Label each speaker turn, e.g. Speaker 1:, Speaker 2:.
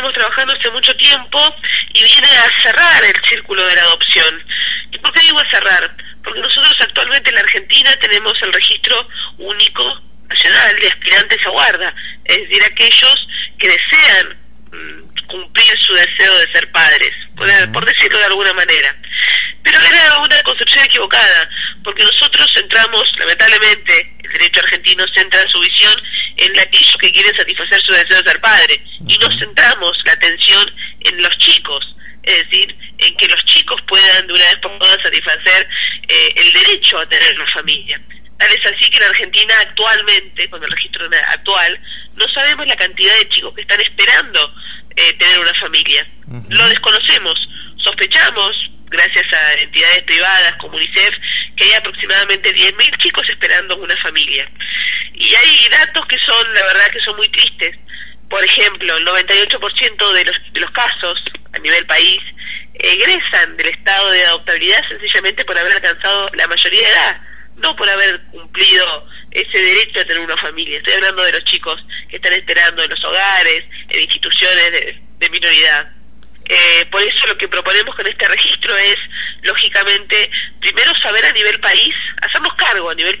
Speaker 1: venimos trabajando hace mucho tiempo y viene a cerrar el círculo de la adopción. ¿Y por qué digo a cerrar? Porque nosotros actualmente en la Argentina tenemos el registro único nacional de aspirantes a guarda, es decir, aquellos que desean mm, cumplir su deseo de ser padres, por, decirlo de alguna manera. Pero era una concepción equivocada, porque nosotros centramos, lamentablemente, el derecho argentino centra su visión en aquellos que quieren satisfacer su deseo de ser padre, y no centramos la atención en los chicos, es decir, en que los chicos puedan de una vez por todas satisfacer eh, el derecho a tener una familia. Tal es así que en Argentina actualmente, con el registro actual, no sabemos la cantidad de chicos que están esperando eh, tener una familia. Lo desconocemos, sospechamos, gracias a entidades privadas como UNICEF, que hay aproximadamente 10.000 chicos esperando una familia. Y hay datos que son, la verdad, que son muy tristes. Por ejemplo, el 98% de los, de los casos a nivel país egresan del estado de adoptabilidad sencillamente por haber alcanzado la mayoría de edad, no por haber cumplido ese derecho a tener una familia. Estoy hablando de los chicos que están esperando en los hogares, en instituciones de, de minoridad. Eh, por eso lo que proponemos con este registro es, lógicamente, primero saber a nivel país, hacernos cargo a nivel país